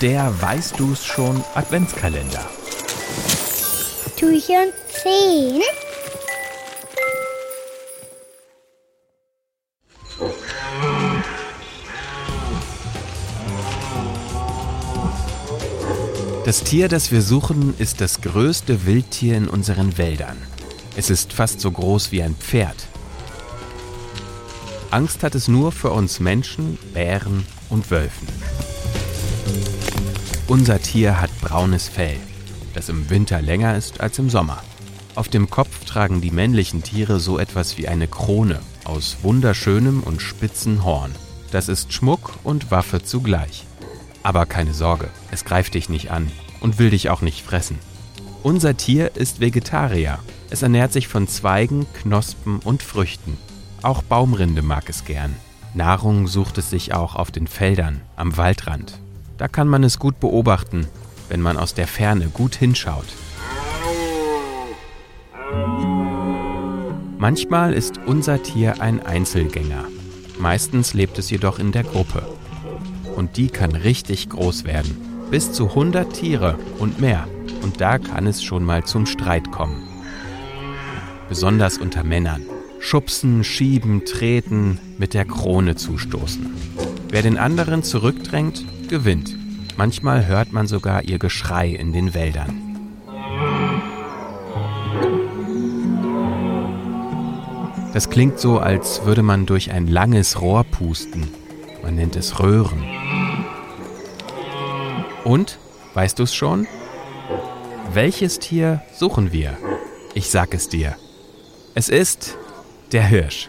Der Weißt du's schon Adventskalender. Türchen 10. Das Tier, das wir suchen, ist das größte Wildtier in unseren Wäldern. Es ist fast so groß wie ein Pferd. Angst hat es nur für uns Menschen, Bären und Wölfen. Unser Tier hat braunes Fell, das im Winter länger ist als im Sommer. Auf dem Kopf tragen die männlichen Tiere so etwas wie eine Krone aus wunderschönem und spitzen Horn. Das ist Schmuck und Waffe zugleich. Aber keine Sorge, es greift dich nicht an und will dich auch nicht fressen. Unser Tier ist Vegetarier. Es ernährt sich von Zweigen, Knospen und Früchten. Auch Baumrinde mag es gern. Nahrung sucht es sich auch auf den Feldern, am Waldrand. Da kann man es gut beobachten, wenn man aus der Ferne gut hinschaut. Manchmal ist unser Tier ein Einzelgänger. Meistens lebt es jedoch in der Gruppe. Und die kann richtig groß werden. Bis zu 100 Tiere und mehr. Und da kann es schon mal zum Streit kommen. Besonders unter Männern. Schubsen, schieben, treten, mit der Krone zustoßen. Wer den anderen zurückdrängt, gewinnt. Manchmal hört man sogar ihr Geschrei in den Wäldern. Das klingt so, als würde man durch ein langes Rohr pusten. Man nennt es Röhren. Und, weißt du es schon? Welches Tier suchen wir? Ich sag es dir. Es ist der Hirsch.